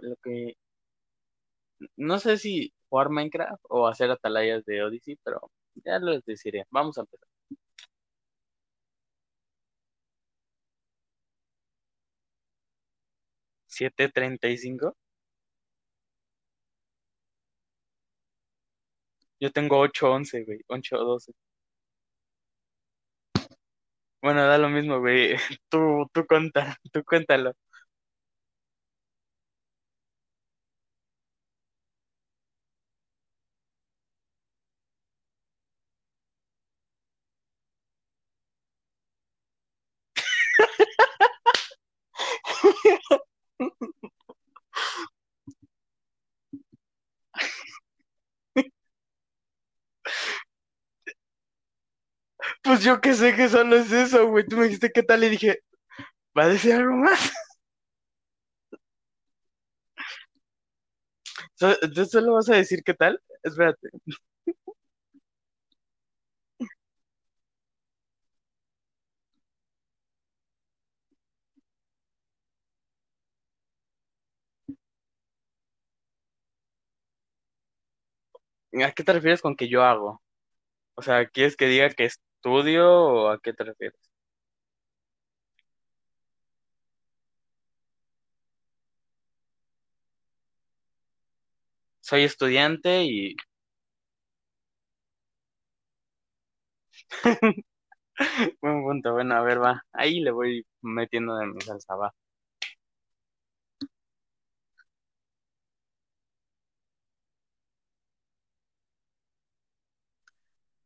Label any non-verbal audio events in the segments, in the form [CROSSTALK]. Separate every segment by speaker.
Speaker 1: lo que no sé si jugar Minecraft o hacer atalayas de Odyssey, pero ya les deciré. Vamos a empezar. ¿Siete treinta y cinco? Yo tengo ocho once, güey. Ocho doce. Bueno, da lo mismo, güey. [LAUGHS] Tú, tú cuenta, tú cuéntalo. Pues yo que sé que solo es eso, güey. Tú me dijiste qué tal y dije, ¿va a decir algo más? [LAUGHS] ¿Tú solo vas a decir qué tal? Espérate. [LAUGHS] ¿A qué te refieres con que yo hago? O sea, ¿quieres que diga que estudio o a qué te refieres? Soy estudiante y... [LAUGHS] Buen punto, bueno, a ver, va. Ahí le voy metiendo de mi salsa, va.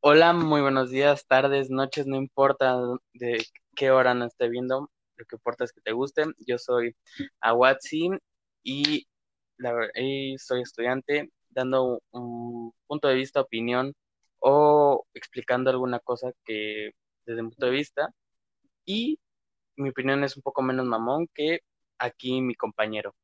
Speaker 1: Hola, muy buenos días, tardes, noches, no importa de qué hora nos esté viendo, lo que importa es que te guste. Yo soy Awatsi y, la, y soy estudiante dando un punto de vista, opinión o explicando alguna cosa que desde mi punto de vista y mi opinión es un poco menos mamón que aquí mi compañero.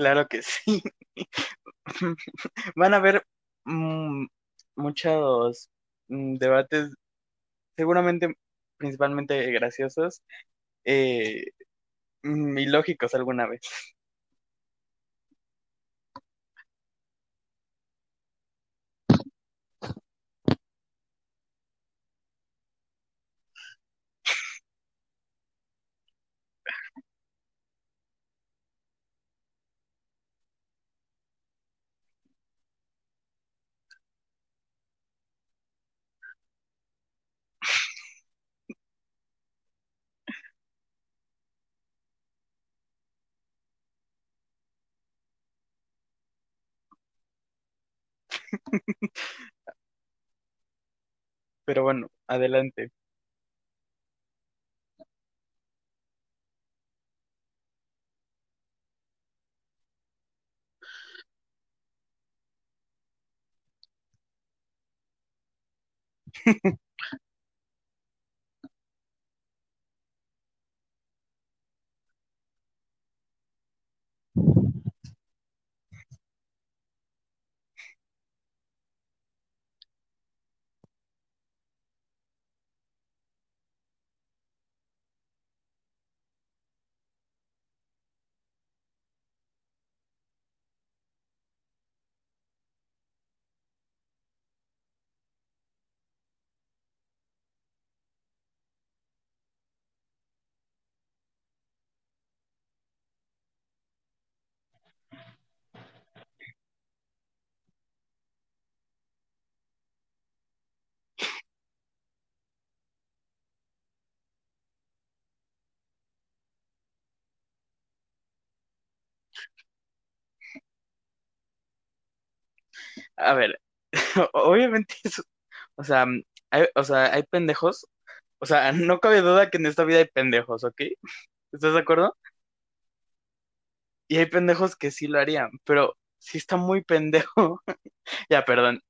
Speaker 1: Claro que sí. [LAUGHS] Van a haber mm, muchos mm, debates seguramente principalmente graciosos eh, mm, y lógicos alguna vez. [LAUGHS] Pero bueno, adelante. [LAUGHS] A ver, [LAUGHS] obviamente eso, o sea, hay, o sea, hay pendejos O sea, [LAUGHS] no cabe duda que en esta vida hay pendejos, ¿ok? ¿Estás de acuerdo? Y hay pendejos que sí lo harían, pero sí está muy pendejo. [LAUGHS] Ya, perdón.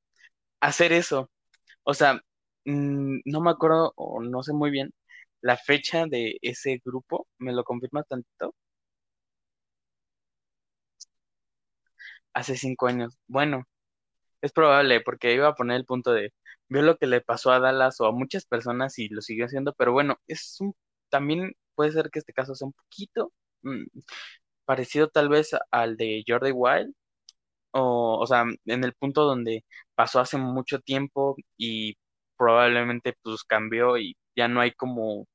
Speaker 1: Hacer eso. O sea, mm, no me acuerdo o no sé muy bien la fecha de ese grupo. ¿Me lo confirmas tantito? Hace cinco años. Bueno, es probable porque iba a poner el punto de, vio lo que le pasó a Dallas o a muchas personas y lo siguió haciendo, pero bueno, es un, también puede ser que este caso sea un poquito mm, parecido tal vez al de Jordi Wild, o, o sea, en el punto donde pasó hace mucho tiempo y probablemente pues cambió y ya no hay como,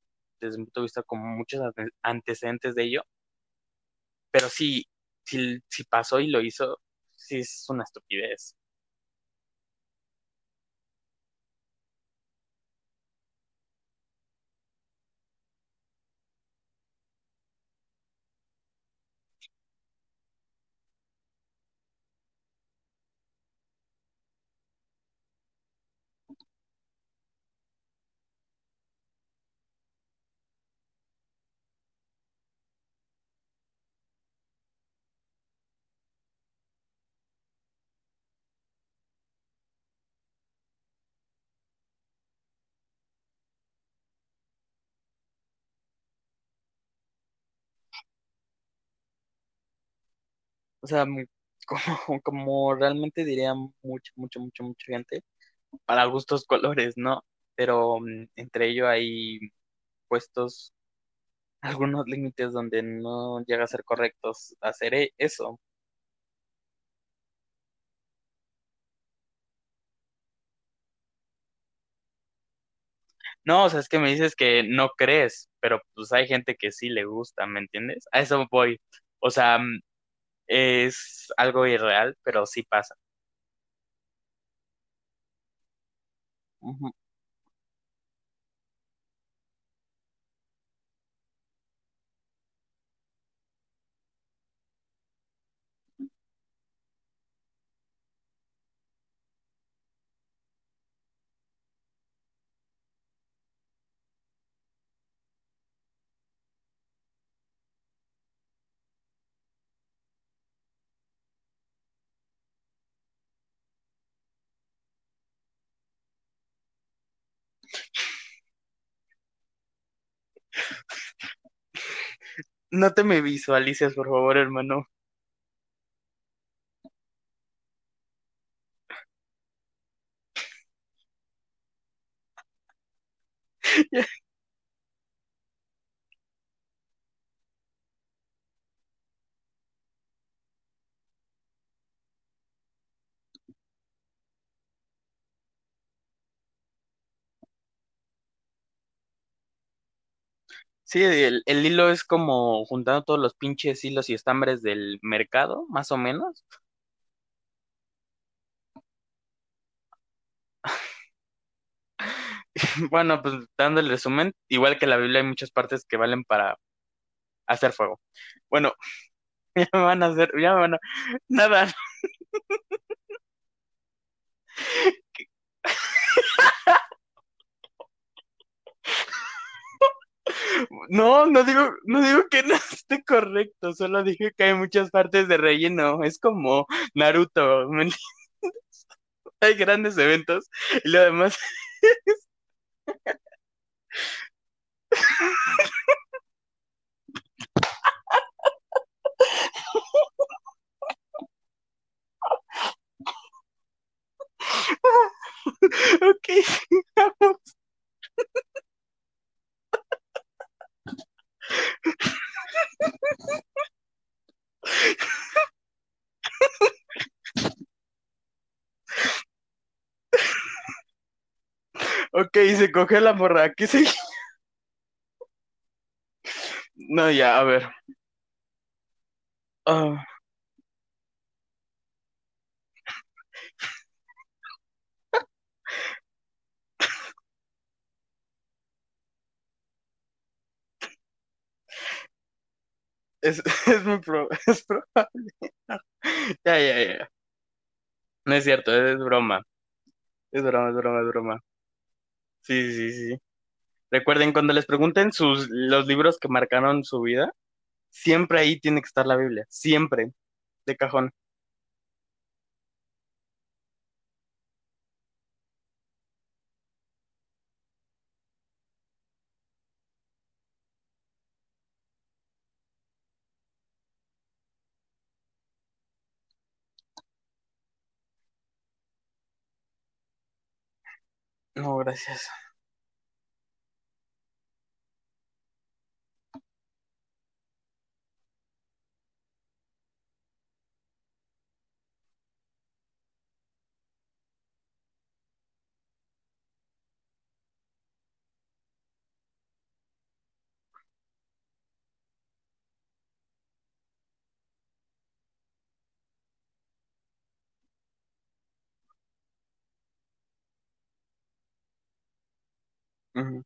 Speaker 1: desde mi punto de vista, como muchos ante- antecedentes de ello, pero sí, sí, sí pasó y lo hizo, sí es una estupidez. O sea, [LAUGHS] como, como realmente diría mucha, mucha, mucha, mucha gente, para gustos colores, ¿no? Pero mm, entre ello hay puestos algunos límites donde no llega a ser correctos hacer e- eso. No, o sea, es que me dices que no crees, pero pues hay gente que sí le gusta, ¿me entiendes? A eso voy. O sea, mm, es algo irreal, pero sí pasa. No te me visualices, por favor, hermano. Sí, el, hilo es como juntando todos los pinches hilos y estambres del mercado, más o menos. [LAUGHS] Bueno, pues dando el resumen, igual que la Biblia hay muchas partes que valen para hacer fuego. Bueno, [LAUGHS] ya me van a hacer, ya me van a... Nada, no, no digo, no digo que no esté correcto, solo dije que hay muchas partes de relleno. Es como Naruto. [LAUGHS] Hay grandes eventos y lo demás. [LAUGHS] Ok, [LAUGHS] ok, se cogió la morra. Aquí se... No, ya, a ver. Ah, es, [LAUGHS] es muy [LAUGHS] es probable. Ya, ya, ya. No es cierto, es broma. Es broma, es broma, es broma. Sí, sí, sí. Recuerden, cuando les pregunten sus, los libros que marcaron su vida, siempre ahí tiene que estar la Biblia, siempre, de cajón. No, gracias. Ujú.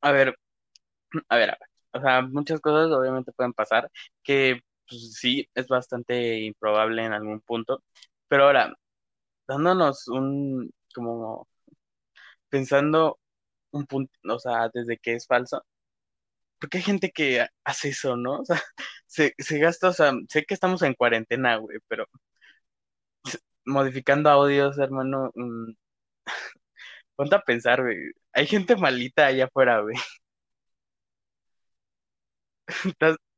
Speaker 1: A ver, [CLEARS THROAT] a ver, a ver. O sea, muchas cosas obviamente pueden pasar, que pues, sí, es bastante improbable en algún punto, pero ahora, dándonos un, como pensando un punto, o sea, desde que es falso, porque hay gente que hace eso, ¿no? O sea, [LAUGHS] se, se gasta, o sea, sé que estamos en cuarentena, güey, pero modificando audios, hermano, mm, [LAUGHS] ponte a pensar, güey, hay gente malita allá afuera, güey. [LAUGHS]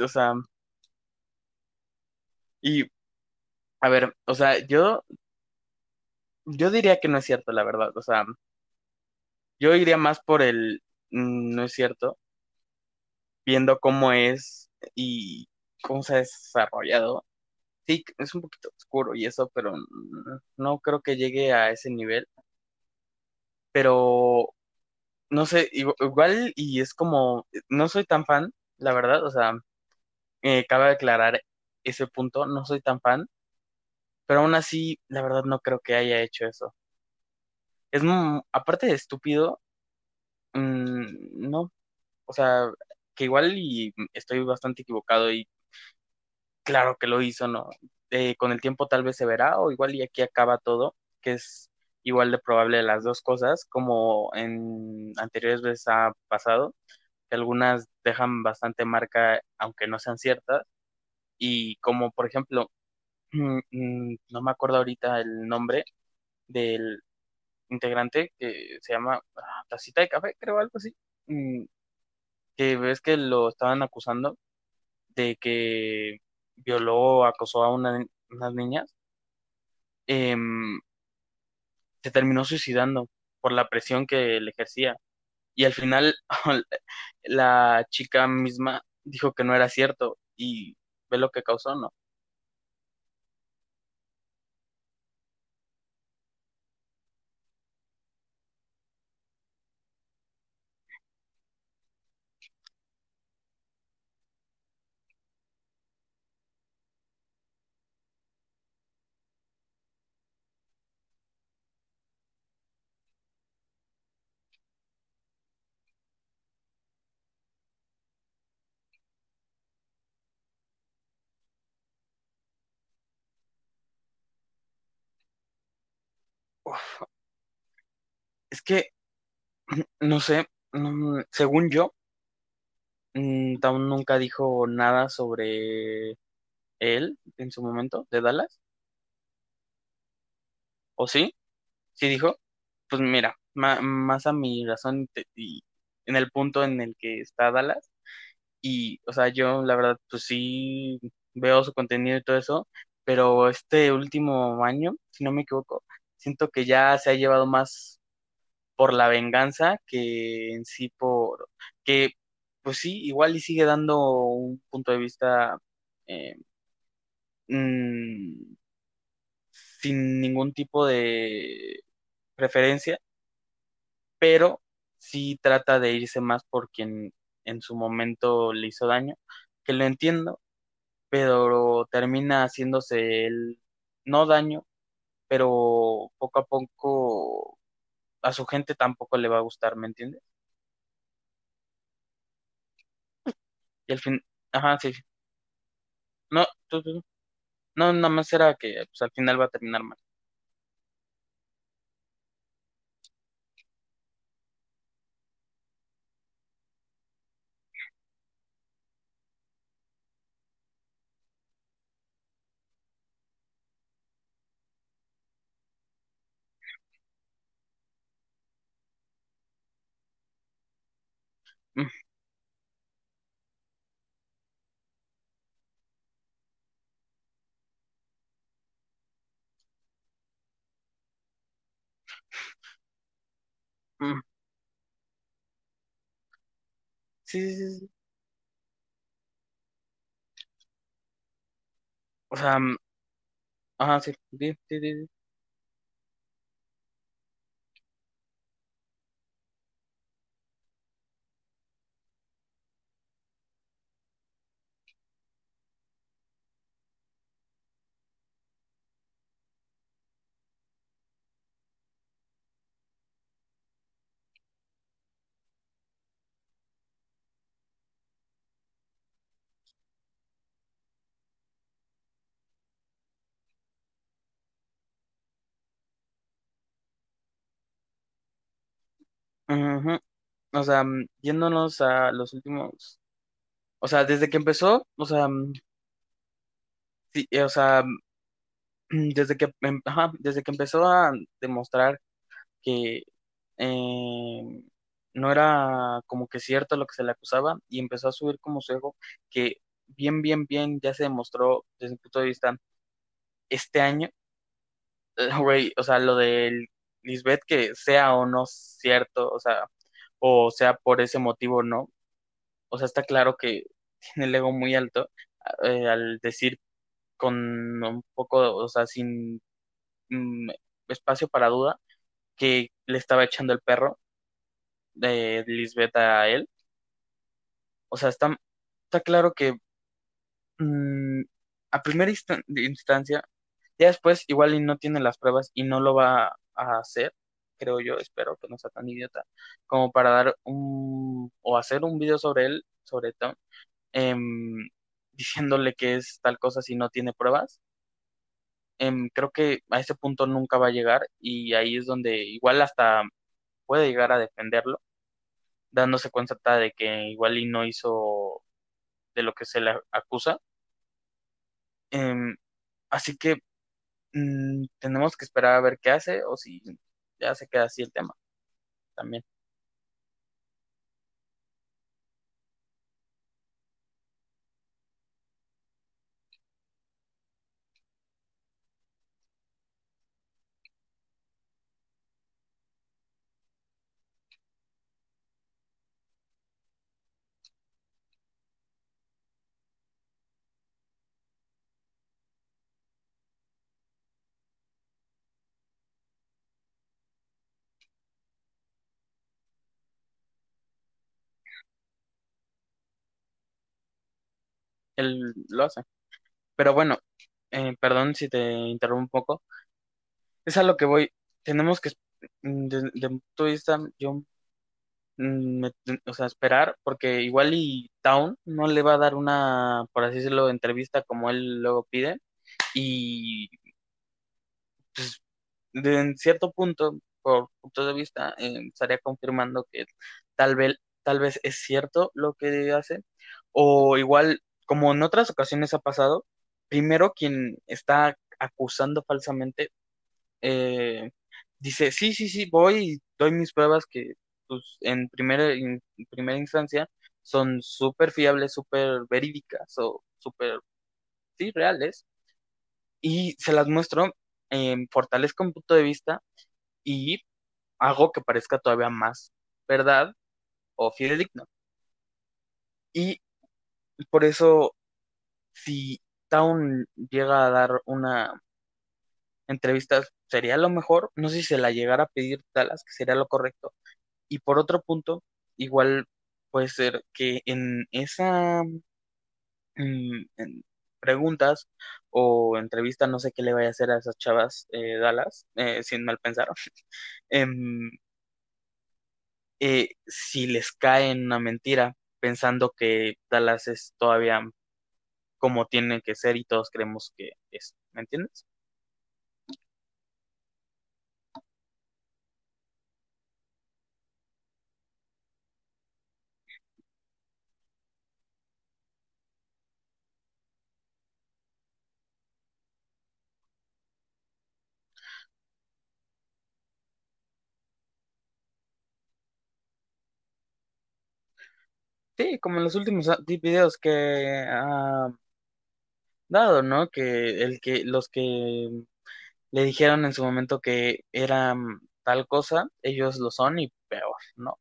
Speaker 1: O sea, y, a ver, o sea, yo, yo diría que no es cierto, la verdad, o sea, yo iría más por el, mm, no es cierto, viendo cómo es y cómo se ha desarrollado. Sí, es un poquito oscuro y eso, pero mm, no creo que llegue a ese nivel. Pero no sé, igu- igual y es como, no soy tan fan, la verdad, o sea, eh, cabe aclarar ese punto, no soy tan fan, pero aún así, la verdad no creo que haya hecho eso. Es, aparte de estúpido, mm, no, o sea, que igual y estoy bastante equivocado y claro que lo hizo, ¿no? Eh, con el tiempo tal vez se verá o igual y aquí acaba todo, que es igual de probable las dos cosas, como en anteriores veces ha pasado, que algunas dejan bastante marca aunque no sean ciertas y como por ejemplo, [CLEARS THROAT] mm, mm, no me acuerdo ahorita el nombre del integrante que se llama ah, Tacita de Café, creo algo así, mm, que ves que lo estaban acusando de que violó acosó a una- unas niñas, em, se terminó suicidando por la presión que le ejercía. Y al final [LAUGHS] la chica misma dijo que no era cierto y ve lo que causó, ¿no? Uf, es que, [CLEARS THROAT] no sé, según yo, mm, Town nunca dijo nada sobre él en su momento de Dallas, ¿o sí? ¿Sí dijo? Pues mira, más a mi razón y en el punto en el que está Dallas, y, o sea, yo la verdad, pues sí veo su contenido y todo eso, pero este último año, si no me equivoco, siento que ya se ha llevado más. Por la venganza que en sí por que pues sí, igual y sigue dando un punto de vista eh, mm, sin ningún tipo de preferencia, pero sí trata de irse más por quien en su momento le hizo daño, que lo entiendo, pero termina haciéndose el no daño, pero poco a poco a su gente tampoco le va a gustar, ¿me entiendes? Y al fin, ajá, sí, no, tú, no, nada más era que pues, al final va a terminar mal. Mm, mm. Sí, sí, sí. O sea, mm, ajá, sí, sí, sí, sí, sí. O sea, mm, yéndonos a los últimos, o sea, desde que empezó, o sea, mm, sí, eh, o sea, desde que, em- ajá, desde que empezó a demostrar que eh, no era como que cierto lo que se le acusaba y empezó a subir como su ego, que bien, bien, bien ya se demostró desde mi punto de vista este año, eh, güey, o sea, lo de Lisbeth, que sea o no cierto, o sea, o sea por ese motivo no, o sea, está claro que [LAUGHS] tiene el ego muy alto eh, al decir con un poco, o sea, sin mm, espacio para duda, que le estaba echando el perro de Lisbeth a él. O sea, está, está claro que mm, a primera instan- instancia, ya después igual y no tiene las pruebas y no lo va a hacer, creo yo, espero que no sea tan idiota, como para dar un o hacer un video sobre él, sobre Tom, em, [LAUGHS] diciéndole que es tal cosa si no tiene pruebas. Em, creo que a ese punto nunca va a llegar y ahí es donde igual hasta puede llegar a defenderlo, dándose cuenta de que igual y no hizo de lo que se le acusa. Em, así que mm, tenemos que esperar a ver qué hace o si ya se queda así el tema también. Él lo hace. Pero bueno, eh, perdón si te interrumpo un poco. Es a lo que voy. Tenemos que, mm, de, de vista, yo, mm, o sea, esperar, porque igual y Town no le va a dar una, por así decirlo, entrevista como él luego pide. Y pues, de, en cierto punto, por punto de vista, eh, estaría confirmando que tal vez, tal vez es cierto lo que hace, o igual, como en otras ocasiones ha pasado, primero quien está acusando falsamente eh, dice, sí, sí, sí, voy y doy mis pruebas que pues, en primera, primera instancia son súper fiables, súper verídicas o súper, sí, reales y se las muestro, eh, fortalezco mi punto de vista y hago que parezca todavía más verdad o fidedigno. Y por eso, si Town llega a dar una entrevista, sería lo mejor. No sé si se la llegara a pedir Dallas, que sería lo correcto. Y por otro punto, igual puede ser que en esa preguntas o entrevista, no sé qué le vaya a hacer a esas chavas eh, Dallas, eh, sin mal pensar, [LAUGHS] em, eh, si les cae en una mentira, pensando que Dallas es todavía como tiene que ser y todos creemos que es, ¿me entiendes? Sí, como en los últimos videos que ha dado, ¿no? Que el que los que le dijeron en su momento que eran tal cosa, ellos lo son y peor, ¿no?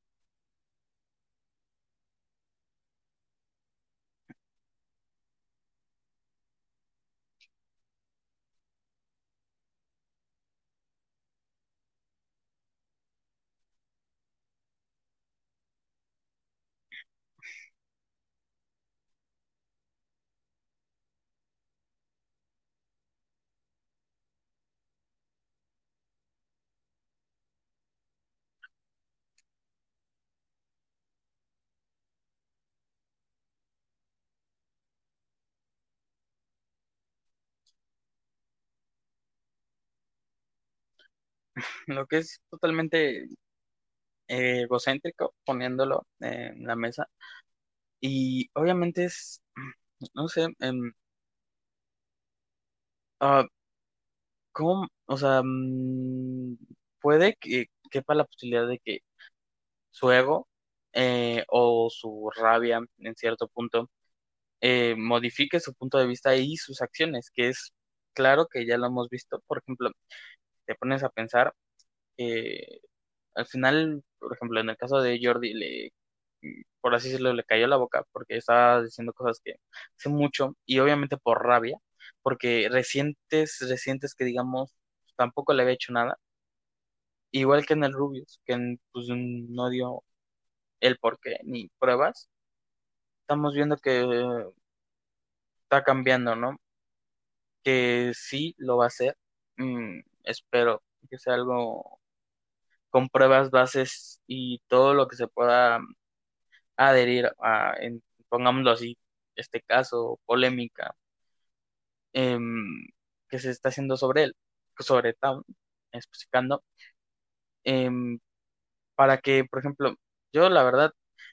Speaker 1: [LAUGHS] Lo que es totalmente eh, egocéntrico poniéndolo en la mesa. Y obviamente es, [CLEARS THROAT] no sé, ah, ¿cómo? O sea, mm, puede que quepa la posibilidad de que su ego eh, o su rabia en cierto punto eh, modifique su punto de vista y sus acciones, que es claro que ya lo hemos visto. Por ejemplo, te pones a pensar que al final, por ejemplo, en el caso de Jordi, le, por así decirlo, le cayó la boca porque estaba diciendo cosas que hace mucho y obviamente por rabia, porque recientes, recientes que digamos, tampoco le había hecho nada, igual que en el Rubius, que pues, no dio el porqué ni pruebas, estamos viendo que está cambiando, ¿no? Que sí lo va a hacer. Mm, espero que sea algo con pruebas, bases y todo lo que se pueda adherir a, en, pongámoslo así, este caso, polémica, em, que se está haciendo sobre él, sobre Town, especificando, em, para que, por ejemplo, yo la verdad,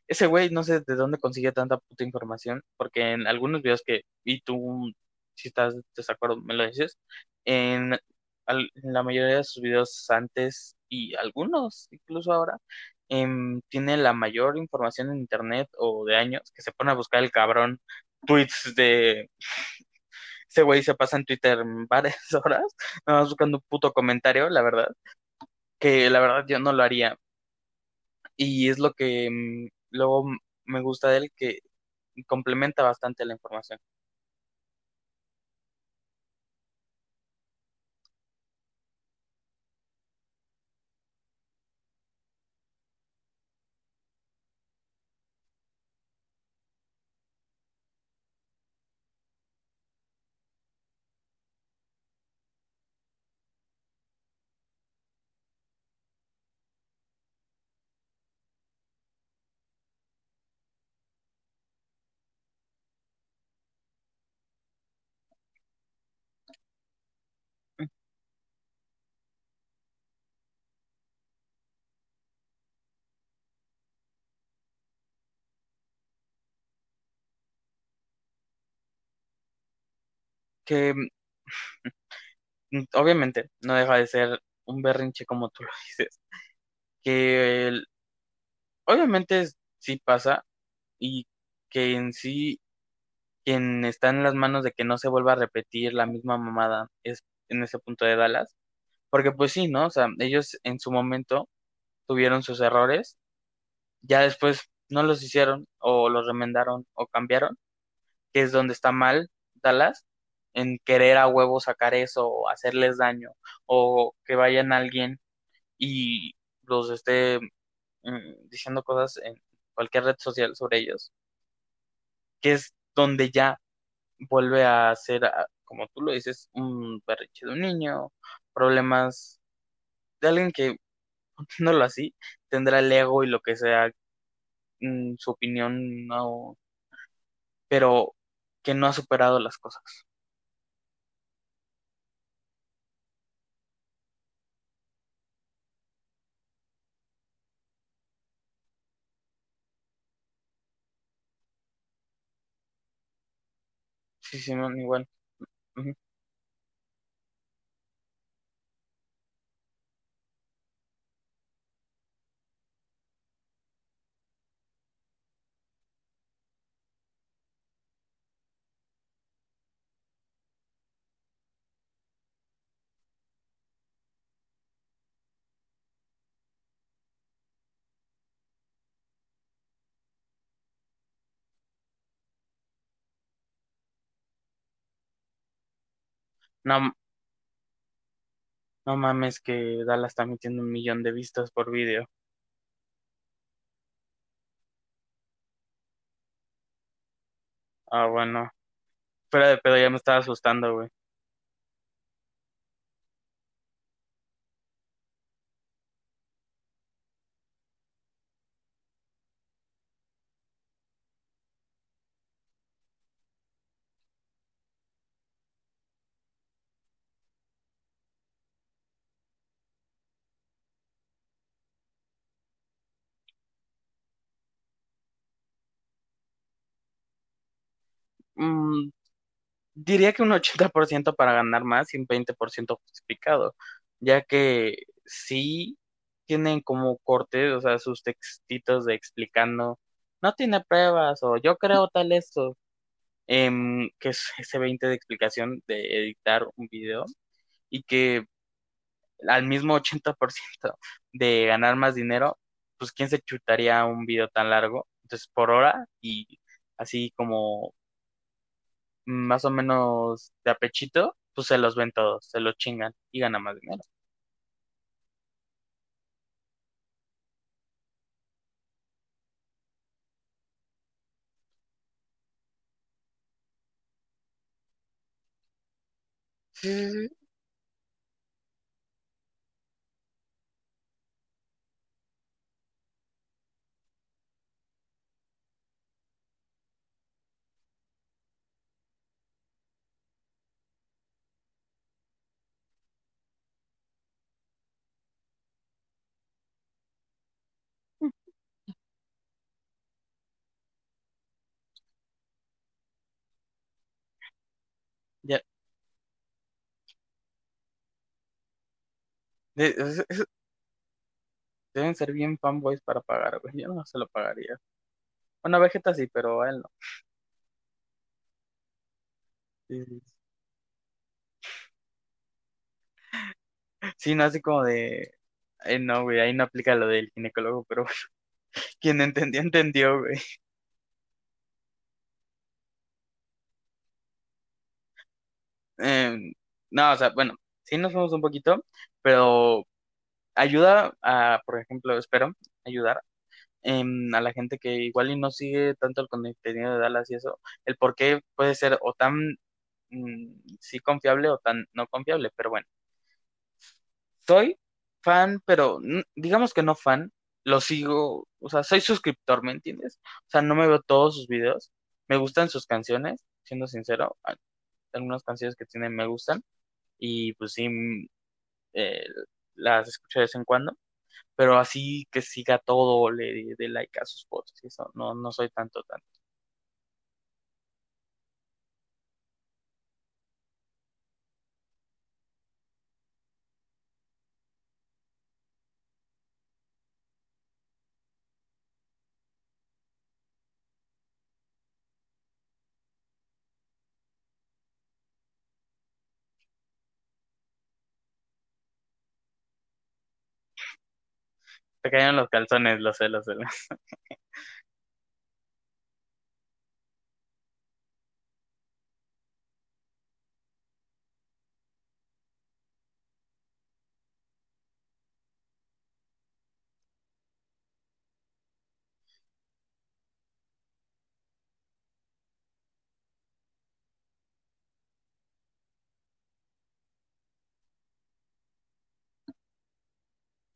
Speaker 1: ese güey no sé de dónde consigue tanta puta información, porque en algunos videos que vi tú, si estás de desacuerdo, me lo dices, en, al- la mayoría de sus videos antes y algunos incluso ahora, em, tiene la mayor información en internet o de años, que se pone a buscar el cabrón tweets de [LAUGHS] ese güey se pasa en Twitter [LAUGHS] varias horas, nada más buscando un puto comentario, la verdad, que la verdad yo no lo haría y es lo que mm, luego me gusta de él, que complementa bastante la información. Que mm, [LAUGHS] obviamente no deja de ser un berrinche como tú lo [LAUGHS] dices, que obviamente sí pasa y que en sí quien está en las manos de que no se vuelva a repetir la misma mamada es en ese punto de Dallas, porque pues sí, ¿no? O sea, ellos en su momento tuvieron sus errores, ya después no los hicieron o los remendaron o cambiaron, que es donde está mal Dallas, en querer a huevo sacar eso o hacerles daño o que vayan a alguien y los esté mm, diciendo cosas en cualquier red social sobre ellos, que es donde ya vuelve a ser, ah, como tú lo dices, un berrinche de un niño, problemas de alguien que, [LAUGHS] no lo así, tendrá el ego y lo que sea, mm, su opinión, no, pero que no ha superado las cosas. Sí, sí, igual. Ujú. No, no mames que Dallas está metiendo un millón de vistas por video. Ah, bueno. Fuera de pedo ya me estaba asustando, güey. Mm, diría que un 80% para ganar más y un 20% justificado, ya que sí tienen como cortes, o sea, sus textitos de explicando, no tiene pruebas o yo creo tal esto, em, que es ese 20 de explicación de editar un video y que al mismo 80% de ganar más dinero, pues ¿quién se chutaría un video tan largo? Entonces, por hora y así como más o menos de apechito, pues se los ven todos, se los chingan y ganan más dinero. Deben ser bien fanboys para pagar, güey. Yo no se lo pagaría. Bueno, Vegeta sí, pero a él no. Sí, sí, Sí, no, así como de... eh, no, güey, ahí no aplica lo del ginecólogo, pero bueno, [LAUGHS] quien entendió, entendió, güey. Em, no, o sea, bueno, sí nos fuimos un poquito, pero ayuda a, por ejemplo, espero ayudar em, a la gente que igual y no sigue tanto el contenido de Dallas y eso, el por qué puede ser o tan mm, sí confiable o tan no confiable, pero bueno, soy fan, pero digamos que no fan, lo sigo, o sea, soy suscriptor, ¿me entiendes? O sea, no me veo todos sus videos, me gustan sus canciones, siendo sincero, algunas canciones que tienen me gustan y pues sí, mm, eh, las escucho de vez en cuando pero así que siga todo, le dé like a sus fotos y eso, no, no soy tanto, tanto. Te caían los calzones, lo sé, lo sé.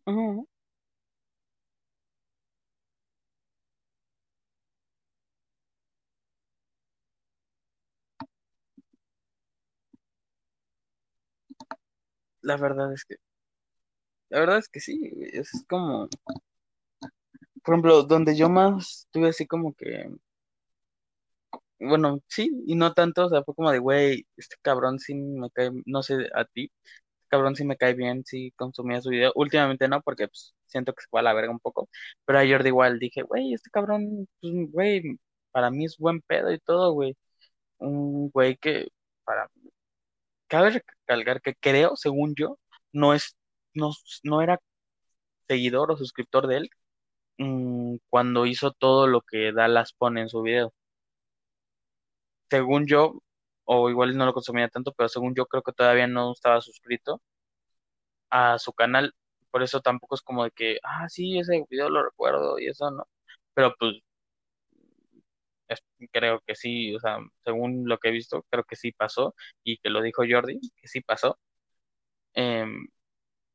Speaker 1: Ujú. La verdad es que, la verdad es que sí, es como, por ejemplo, donde yo más tuve así como que, bueno, sí, y no tanto, o sea, fue como de, güey, este cabrón sí me cae, no sé a ti, este cabrón sí me cae bien, sí consumía su video. Últimamente no, porque pues, siento que se fue a la verga un poco, pero a Jordi igual dije, güey, este cabrón, pues, güey, para mí es buen pedo y todo, güey. Un güey que, para, cabe recalcar que creo, según yo, no es, no, no era seguidor o suscriptor de él mm, cuando hizo todo lo que Dallas pone en su video. Según yo, o igual no lo consumía tanto, pero según yo creo que todavía no estaba suscrito a su canal. Por eso tampoco es como de que, ah, sí, ese video lo recuerdo y eso no. Pero pues es- creo que sí, o sea, según lo que he visto, creo que sí pasó y que lo dijo Jordi, que sí pasó. Em,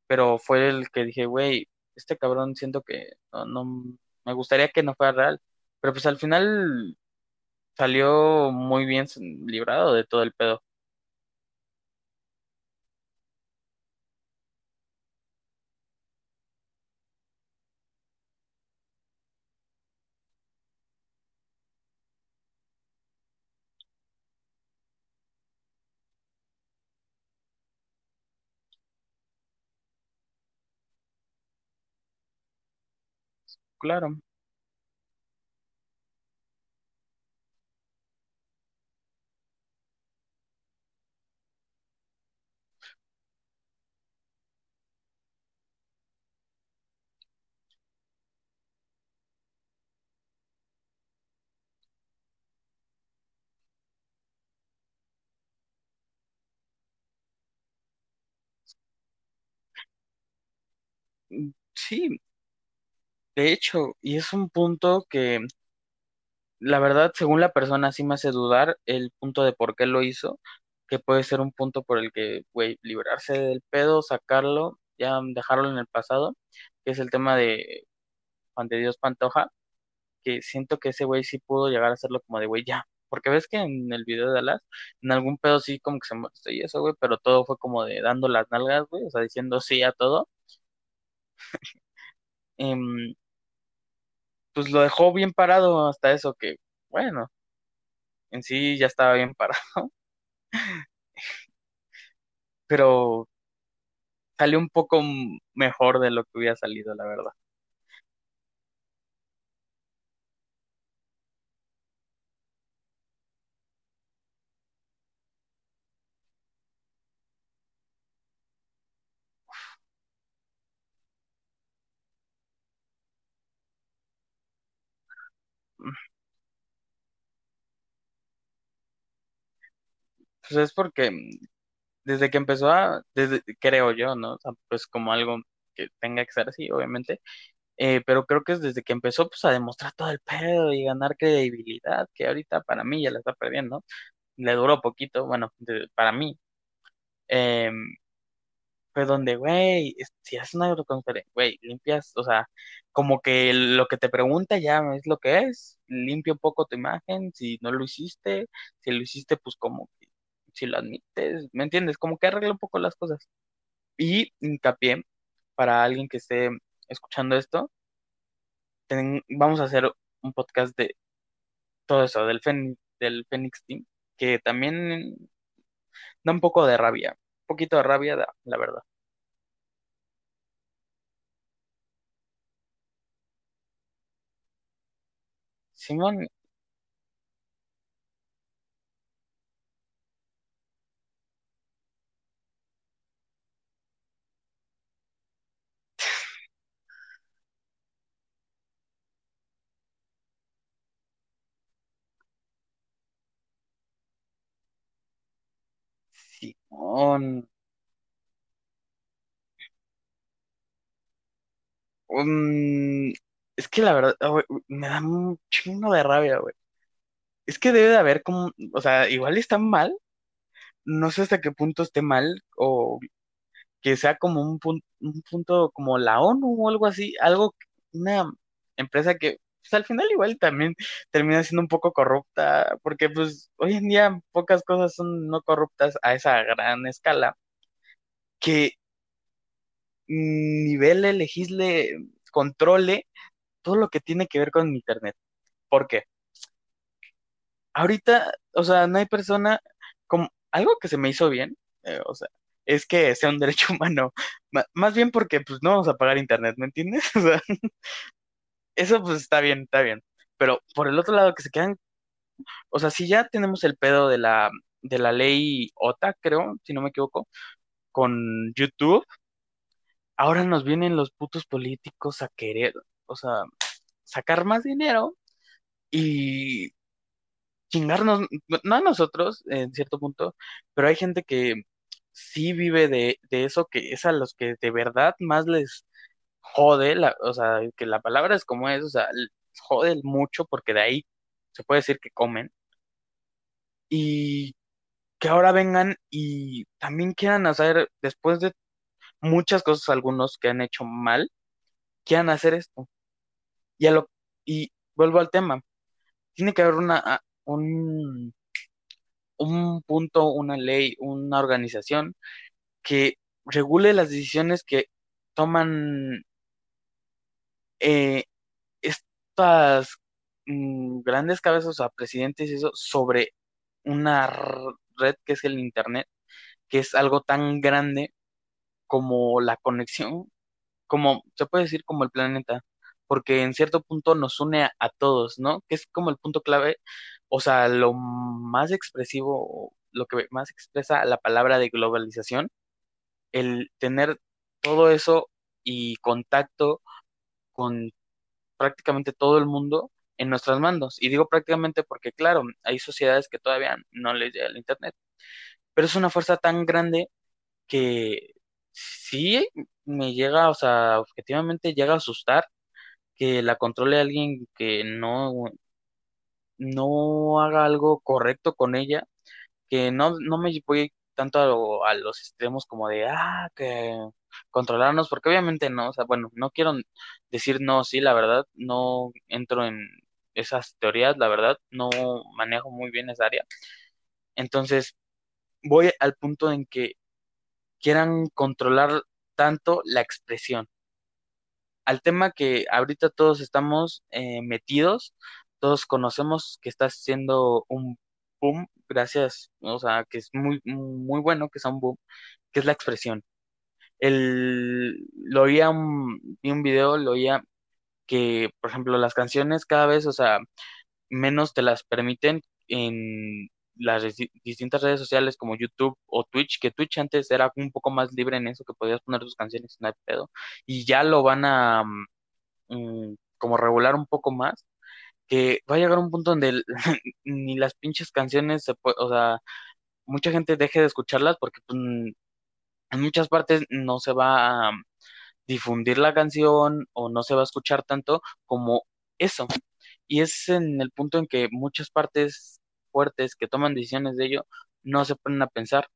Speaker 1: pero fue el que dije, güey, este cabrón siento que no, no, me gustaría que no fuera real. Pero pues al final salió muy bien librado de todo el pedo. Claro. Mm, Sí, de hecho, y es un punto que la verdad, según la persona, sí me hace dudar el punto de por qué lo hizo, que puede ser un punto por el que, güey, librarse del pedo, sacarlo, ya dejarlo en el pasado, que es el tema de Juan de Dios Pantoja, que siento que ese güey sí pudo llegar a hacerlo como de, güey, ya. Porque ves que en el video de Dallas, en algún pedo sí como que se molestó y eso, güey, pero todo fue como de dando las nalgas, güey, o sea, diciendo sí a todo. [LAUGHS] Em, pues lo dejó bien parado hasta eso, que, bueno, en sí ya estaba bien [LAUGHS] parado, pero salió un poco mejor de lo que hubiera salido, la verdad. Pues es porque mm, desde que empezó a, creo yo, ¿no? O sea, pues como algo que tenga que ser así, obviamente, eh, pero creo que es desde que empezó pues a demostrar todo el pedo y ganar credibilidad, que ahorita para mí ya la está perdiendo. Le duró poquito, bueno, para mí. Eh, fue donde, güey, si haces una conferencia, güey, limpias, o sea, como que lo que te pregunta ya es lo que es, limpia un poco tu imagen, si no lo hiciste, si lo hiciste, pues como que, si lo admites, ¿me entiendes? Como que arregla un poco las cosas. Y hincapié para alguien que esté escuchando esto, vamos a hacer un podcast de todo eso, del Fen- del Team, que también da un poco de rabia, poquito de rabia, da, la verdad. Simón, Mm, es que la verdad, ah, me da un chingo de rabia, güey. Es que debe de haber como, o sea, igual está mal, no sé hasta qué punto esté mal, o que sea como un punto, un punto como la ONU o algo así, algo, una empresa que pues, al final igual también termina siendo un poco corrupta, porque pues hoy en día pocas cosas son no corruptas a esa gran escala, que nivele, legisle, controle todo lo que tiene que ver con Internet. ¿Por qué? Ahorita, o sea, no hay persona como algo que se me hizo bien, eh, o sea, es que sea un derecho [LAUGHS] humano, Ma- más bien porque pues no vamos a pagar internet, ¿me entiendes? [LAUGHS] O sea, eso pues está bien, está bien. Pero por el otro lado que se quedan, o sea, si ya tenemos el pedo de la de la ley OTA, creo, si no me equivoco, con YouTube, ahora nos vienen los putos políticos a querer, o sea, sacar más dinero y chingarnos, no a nosotros en cierto punto, pero hay gente que sí vive de, de eso, que es a los que de verdad más les jode, la, o sea, que la palabra es como es, o sea, jode mucho porque de ahí se puede decir que comen y que ahora vengan y también quieran hacer, después de muchas cosas, algunos que han hecho mal, quieran hacer esto. Y, a lo, y vuelvo al tema, tiene que haber una, un, un punto, una ley, una organización que regule las decisiones que toman eh, estas mm, grandes cabezas a presidentes y eso sobre una red que es el Internet, que es algo tan grande como la conexión, como se puede decir como el planeta, porque en cierto punto nos une a, a todos, ¿no? Que es como el punto clave, o sea, lo más expresivo, lo que más expresa la palabra de globalización el tener todo eso y contacto con prácticamente todo el mundo en nuestras manos. Y digo prácticamente porque, claro, hay sociedades que todavía no les llega el Internet, pero es una fuerza tan grande que sí me llega, o sea, objetivamente llega a asustar que la controle alguien que no, no haga algo correcto con ella que no, no me voy tanto a, lo- a los extremos como de, ah, que controlarnos, porque obviamente no, o sea, bueno, no quiero decir no, sí, la verdad, no entro en esas teorías, la verdad, no manejo muy bien esa área. Entonces, voy al punto en que quieran controlar tanto la expresión. Al tema que ahorita todos estamos eh, metidos, todos conocemos que está siendo un boom, gracias, o sea, que es muy, muy bueno que sea un boom, que es la expresión. El, lo oía un, vi un video, lo oía que, por ejemplo, las canciones cada vez, o sea, menos te las permiten en las distintas redes sociales como YouTube o Twitch, que Twitch antes era un poco más libre en eso, que podías poner tus canciones, no hay pedo, y ya lo van a mm, como regular un poco más, que va a llegar un punto donde [LAUGHS] ni las pinches canciones se puede, o sea, mucha gente deje de escucharlas porque pues, en muchas partes no se va a difundir la canción o no se va a escuchar tanto como eso. Y es en el punto en que muchas partes fuertes que toman decisiones de ello no se ponen a pensar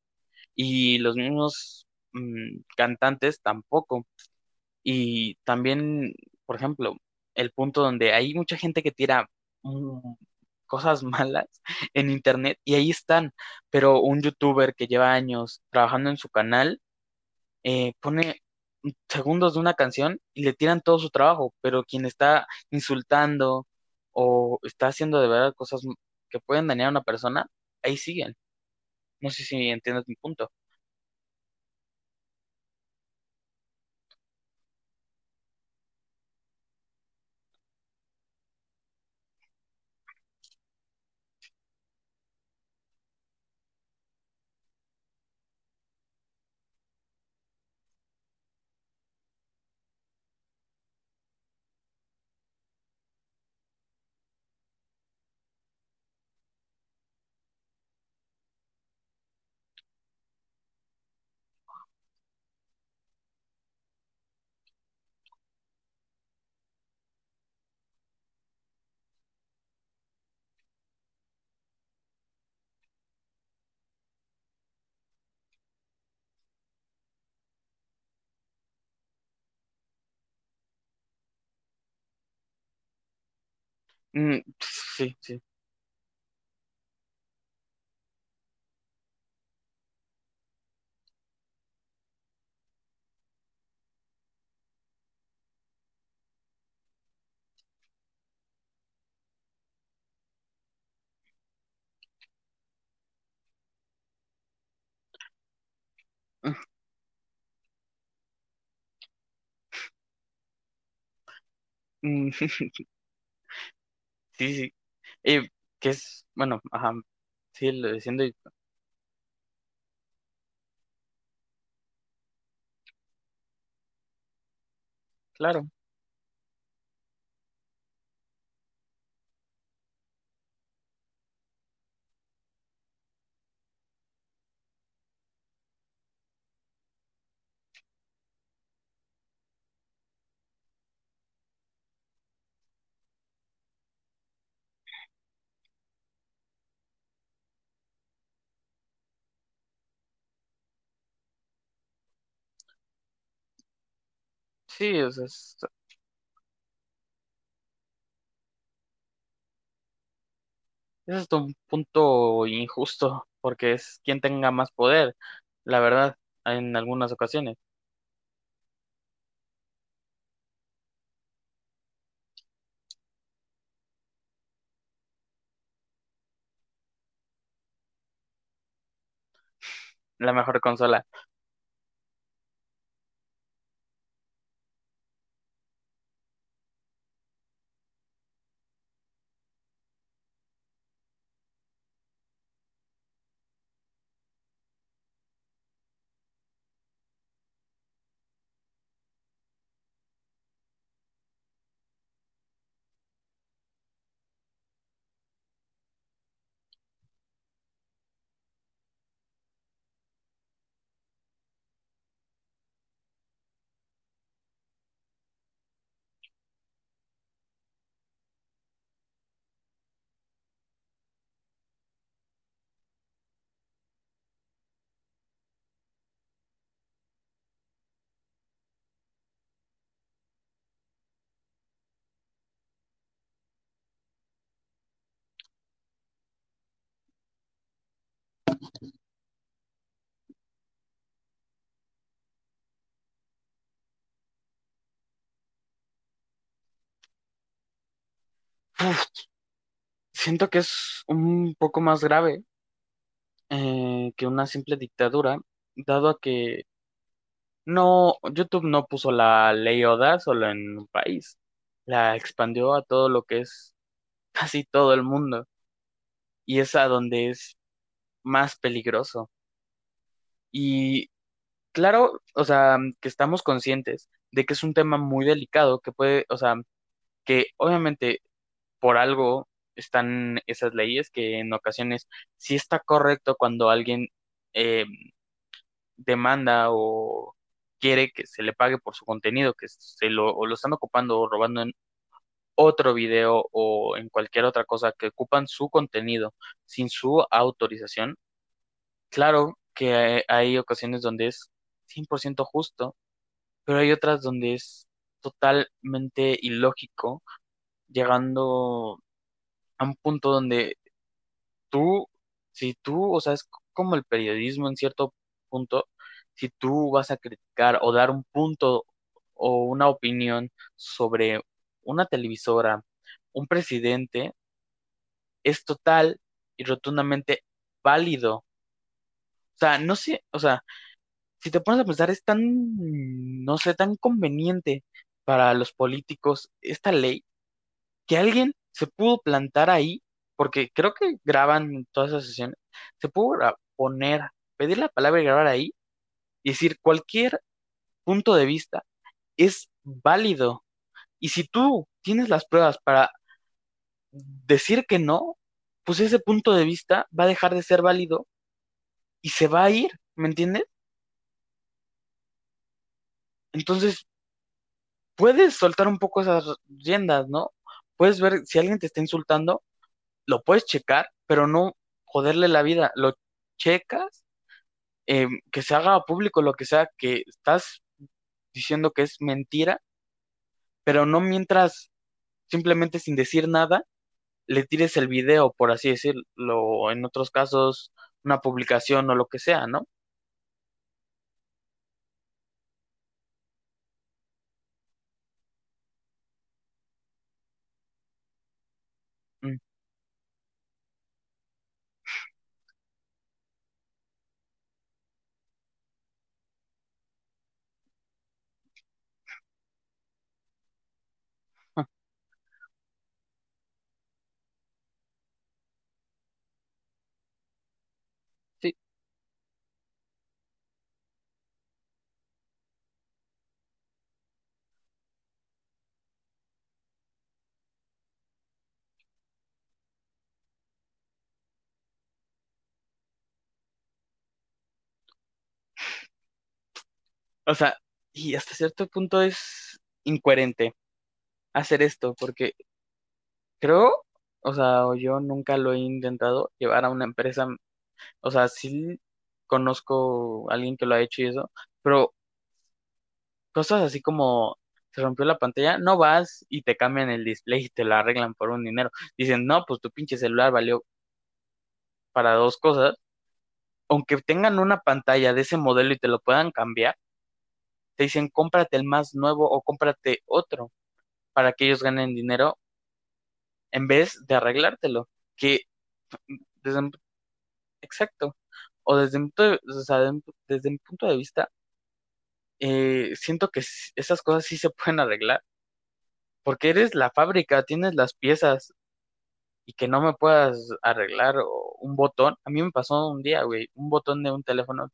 Speaker 1: y los mismos mm, cantantes tampoco. Y también, por ejemplo, el punto donde hay mucha gente que tira mm, cosas [LAUGHS] malas en internet y ahí están, pero un youtuber que lleva años trabajando en su canal eh, pone segundos de una canción y le tiran todo su trabajo, pero quien está insultando o está haciendo de verdad cosas que pueden dañar a una persona, ahí siguen. No sé si entiendes mi punto. Mm, sí, sí. Mm, [LAUGHS] sí, sí. Y que es, bueno, ajá, sí, lo diciendo, claro. Sí, es, es un punto injusto, porque es quien tenga más poder, la verdad, en algunas ocasiones. La mejor consola. Siento que es un poco más grave eh, que una simple dictadura, dado a que no, YouTube no puso la ley Oda solo en un país, la expandió a todo lo que es casi todo el mundo, y es a donde es más peligroso. Y claro, o sea, que estamos conscientes de que es un tema muy delicado, que puede, o sea, que obviamente por algo están esas leyes que en ocasiones sí está correcto cuando alguien eh, demanda o quiere que se le pague por su contenido, que se lo, o lo están ocupando o robando en otro video o en cualquier otra cosa que ocupan su contenido sin su autorización. Claro que hay, hay ocasiones donde es 100% justo, pero hay otras donde es totalmente ilógico, llegando a un punto donde tú, si tú, o sea, es como el periodismo en cierto punto, si tú vas a criticar o dar un punto o una opinión sobre una televisora, un presidente, es total y rotundamente válido. O sea, no sé, o sea, si te pones a pensar, es tan, no sé, tan conveniente para los políticos esta ley que alguien se pudo plantar ahí, porque creo que graban todas esas sesiones, se pudo poner, pedir la palabra y grabar ahí y decir cualquier punto de vista es válido. Y si tú tienes las pruebas para decir que no, pues ese punto de vista va a dejar de ser válido y se va a ir, ¿me entiendes? Entonces, puedes soltar un poco esas riendas, ¿no? Puedes ver si alguien te está insultando, lo puedes checar, pero no joderle la vida. Lo checas, eh, que se haga público lo que sea que estás diciendo que es mentira, pero no mientras simplemente sin decir nada le tires el video, por así decirlo, en otros casos, una publicación o lo que sea, ¿no? O sea, y hasta cierto punto es incoherente hacer esto, porque creo, o sea, yo nunca lo he intentado llevar a una empresa, o sea, sí conozco a alguien que lo ha hecho y eso, pero cosas así como se rompió la pantalla, no vas y te cambian el display y te lo arreglan por un dinero. Dicen, no, pues tu pinche celular valió para dos cosas. Aunque tengan una pantalla de ese modelo y te lo puedan cambiar, te dicen, cómprate el más nuevo o cómprate otro para que ellos ganen dinero en vez de arreglártelo. Que desde, exacto. O desde o sea, de- desde mi punto de vista, eh, siento que esas cosas sí se [LAUGHS] pueden arreglar. Porque eres la fábrica, tienes las piezas y que no me puedas arreglar o un botón. A mí me pasó un día, güey, un botón de un teléfono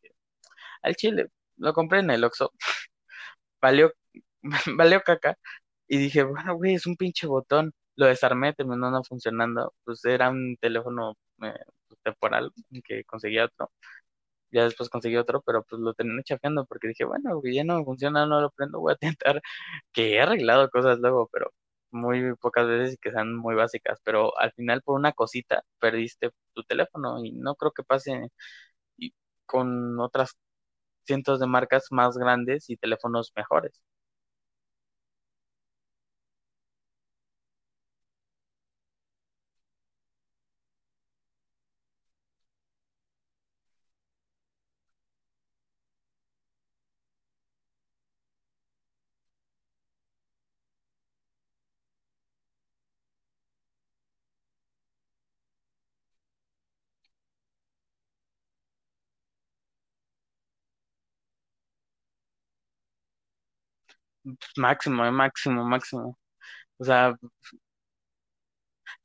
Speaker 1: al chile lo compré en el Oxxo, [LAUGHS] valió, [LAUGHS] valió caca. Y dije, bueno, güey, es un pinche botón. Lo desarmé, terminó no funcionando. Pues era un teléfono eh, pues, temporal que conseguí otro. Ya después conseguí otro, pero pues lo terminé chafeando porque dije, bueno, güey, ya no funciona, no lo prendo, voy a [LAUGHS] intentar que he arreglado cosas luego, pero muy pocas veces y que sean muy básicas. Pero al final, por una cosita, perdiste tu teléfono y no creo que pase con otras cientos de marcas más grandes y teléfonos mejores. Máximo, eh, máximo, máximo. O sea,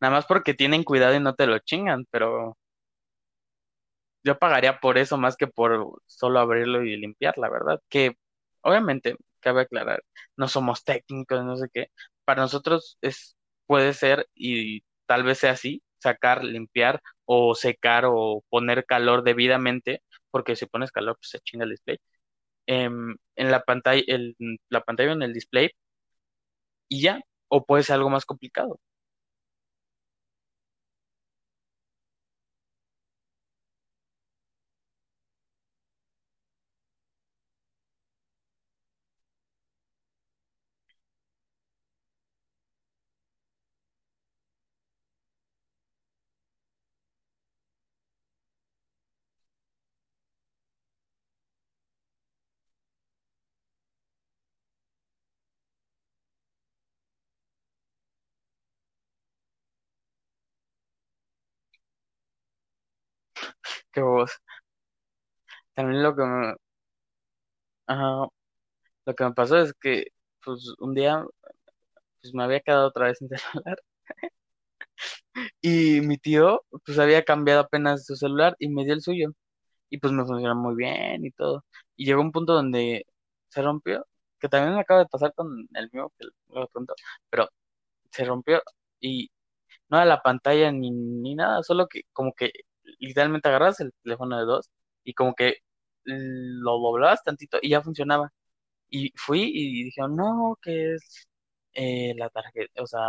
Speaker 1: nada más porque tienen cuidado y no te lo chingan, pero yo pagaría por eso más que por solo abrirlo y limpiar, la verdad. Que obviamente, cabe aclarar, no somos técnicos, no sé qué. Para nosotros es, puede ser y tal vez sea así, sacar, limpiar o secar o poner calor debidamente, porque si pones calor, pues se chinga el display. Em, en la pantalla, la pantalla en el display y ya, o puede ser algo más complicado. Que vos, también lo que me, ajá, lo que me pasó es que pues un día pues me había quedado otra vez sin [LAUGHS] celular. Y mi tío pues había cambiado apenas su celular y me dio el suyo. Y pues me funcionó muy bien y todo. Y llegó un punto donde se rompió, que también me acaba de pasar con el mío, que luego pronto, pero se rompió y no era la pantalla ni, ni nada, solo que como que literalmente agarras el teléfono de dos y como que lo doblabas tantito y ya funcionaba. Y fui y dijeron, no, que es eh, la tarjeta, o sea,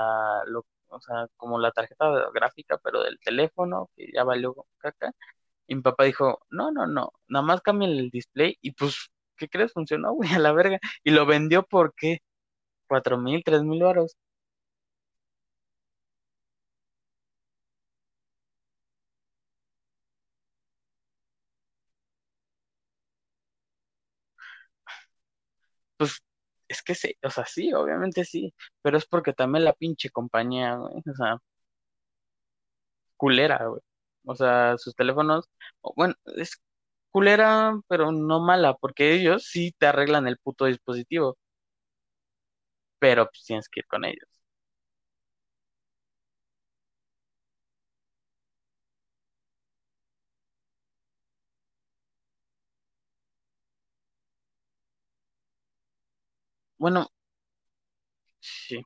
Speaker 1: lo, o sea, como la tarjeta gráfica, pero del teléfono, que ya valió caca. Y mi papá dijo, no, no, no, nada más cambien el display y pues, ¿qué crees? Funcionó, güey, a la verga. Y lo vendió por qué? Cuatro mil, tres mil varos. Pues es que sí, o sea, sí, obviamente sí, pero es porque también la pinche compañía, güey, o sea, culera, güey. O sea, sus teléfonos, bueno, es culera, pero no mala, porque ellos sí te arreglan el puto dispositivo, pero pues tienes que ir con ellos. Bueno, sí.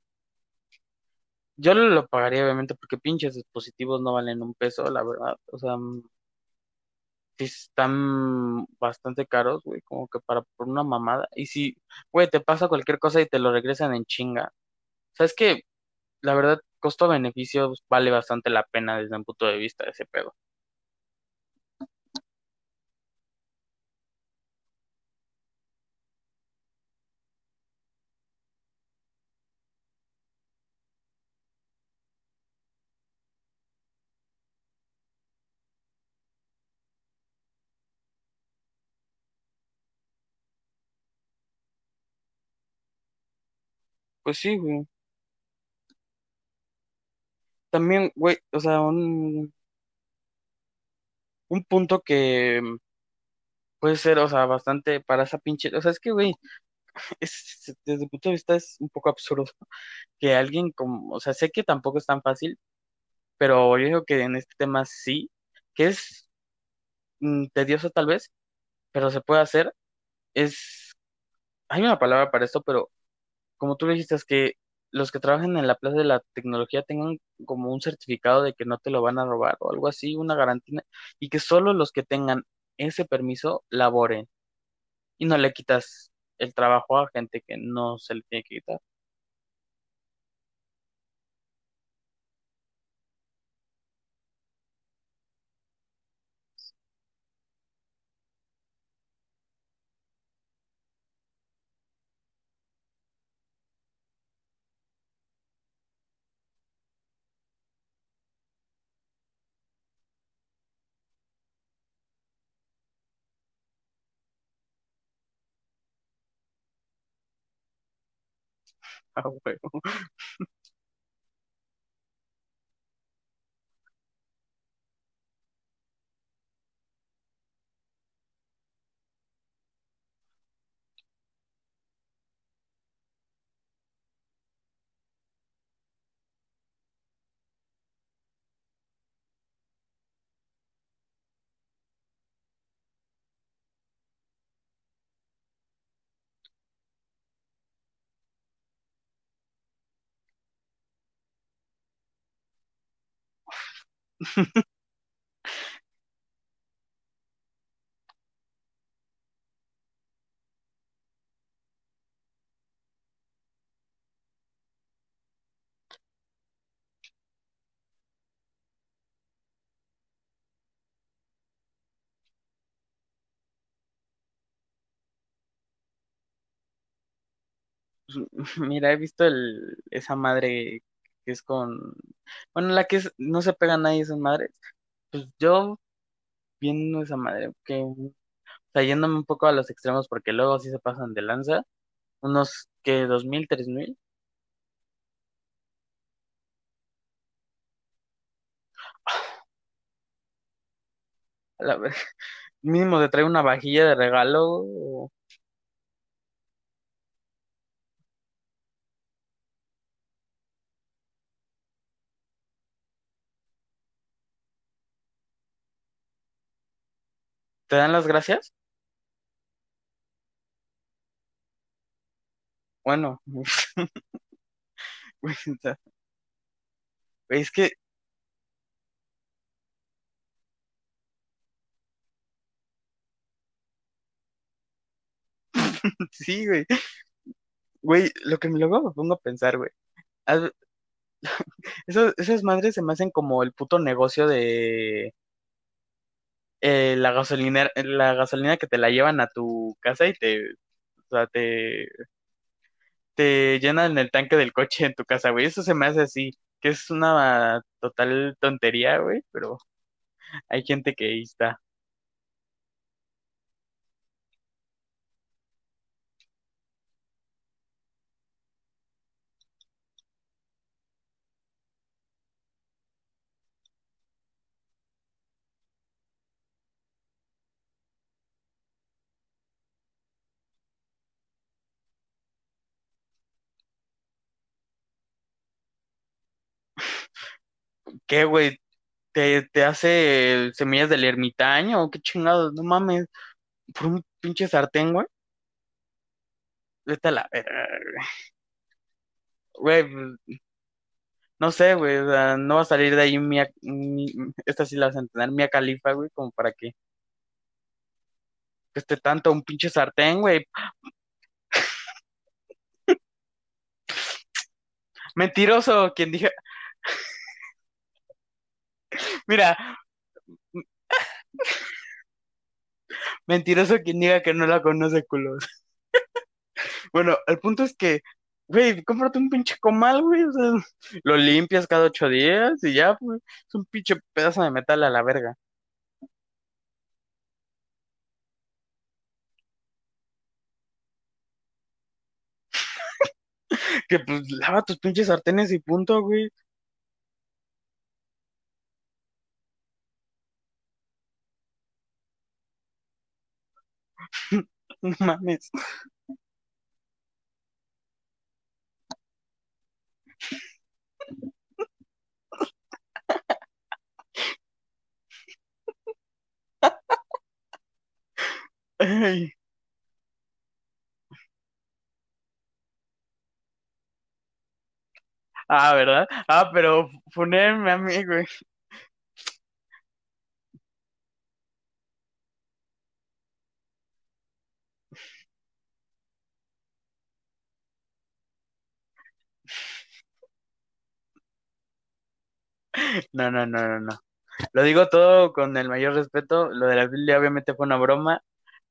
Speaker 1: Yo lo pagaría obviamente porque pinches dispositivos no valen un peso, la verdad. O sea, mm, están bastante caros, güey, como que para por una mamada. Y si, güey, te pasa cualquier cosa y te lo regresan en chinga. Sabes que la verdad, costo-beneficio vale bastante la pena desde un punto de vista de ese pedo. Pues sí, güey. También, güey, o sea, un, un punto que puede ser, o sea, bastante para esa pinche, o sea, es que, güey, [LAUGHS] es, desde el punto de vista es un poco absurdo [LAUGHS] que alguien como, o sea, sé que tampoco es tan fácil, pero yo digo que en este tema sí, que es mm, tedioso tal vez, pero se puede hacer, es, hay una palabra para esto, pero como tú dijiste, es que los que trabajan en la plaza de la tecnología tengan como un certificado de que no te lo van a robar o algo así, una garantía, y que solo los que tengan ese permiso laboren y no le quitas el trabajo a gente que no se le tiene que quitar. Ah, [LAUGHS] huevo. [LAUGHS] Mira, he visto el, esa madre que es con, bueno, la que es, no se pega nadie esas madres. Pues yo viendo esa madre, que, o sea, yéndome un poco a los extremos porque luego sí se pasan de lanza, unos que dos mil, tres mil, [SIGHS] a la vez, [LAUGHS] mínimo te trae una vajilla de regalo, o te dan las gracias. Bueno, [LAUGHS] es que [LAUGHS] sí, güey, güey, lo que me luego me pongo a pensar, güey. [LAUGHS] Esas, esas madres se me hacen como el puto negocio de eh, la gasolina, la gasolina que te la llevan a tu casa y te, o sea, te, te llenan el tanque del coche en tu casa, güey. Eso se me hace así, que es una total tontería, güey, pero hay gente que ahí está. ¿Qué, güey? ¿Te, te hace semillas del ermitaño qué chingados? No mames, por un pinche sartén, güey. Vete a la güey. No sé, güey, no va a salir de ahí mi, esta sí la vas a entender, Mia Califa, güey, como para que esté tanto un pinche sartén, güey. [LAUGHS] Mentiroso, quien dije, mira, mentiroso quien diga que no la conoce, culo. Bueno, el punto es que, güey, cómprate un pinche comal, güey, o sea, lo limpias cada ocho días y ya, pues, es un pinche pedazo de metal a la verga. [LAUGHS] Que pues lava tus pinches sartenes y punto, güey. [LAUGHS] No mames. Ay. Ah, ¿verdad? Ah, pero ponerme a mí, güey. No, no, no, no, no. Lo digo todo con el mayor respeto. Lo de la Biblia obviamente fue una broma.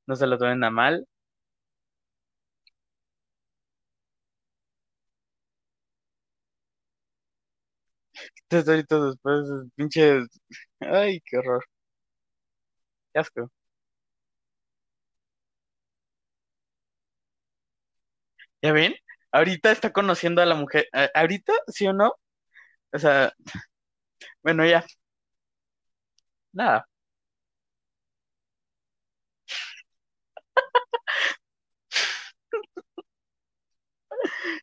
Speaker 1: No se lo tomen a mal. Entonces ahorita después, pinches. Ay, qué horror. Qué asco. ¿Ya ven? Ahorita está conociendo a la mujer. a- ¿Ahorita? ¿Sí o no? O sea, bueno, ya. Nada.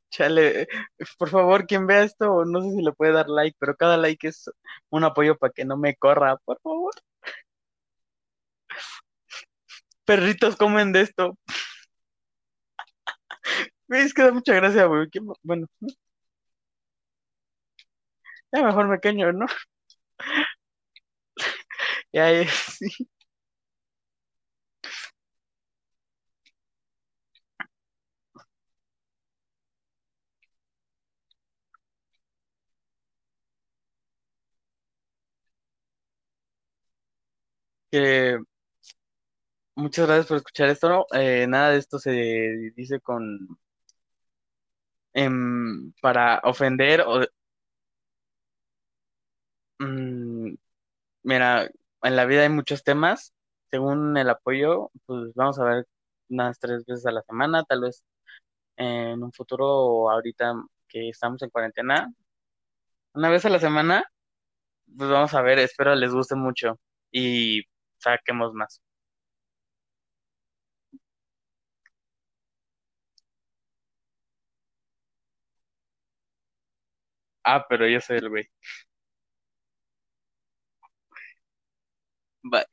Speaker 1: Chale. Por favor, quien vea esto, no sé si le puede dar like, pero cada like es un apoyo para que no me corra, por favor. Perritos comen de esto. [LAUGHS] Es que da mucha gracia, güey. Bueno, ya mejor me caño, ¿no? [LAUGHS] Ya es, sí. Que muchas gracias por escuchar esto. Eh, nada de esto se dice con em, para ofender o mm, mira, en la vida hay muchos temas. Según el apoyo, pues vamos a ver unas tres veces a la semana, tal vez en un futuro o ahorita que estamos en cuarentena, una vez a la semana, pues vamos a ver, espero les guste mucho y saquemos más. Ah, pero yo soy el güey. Bye.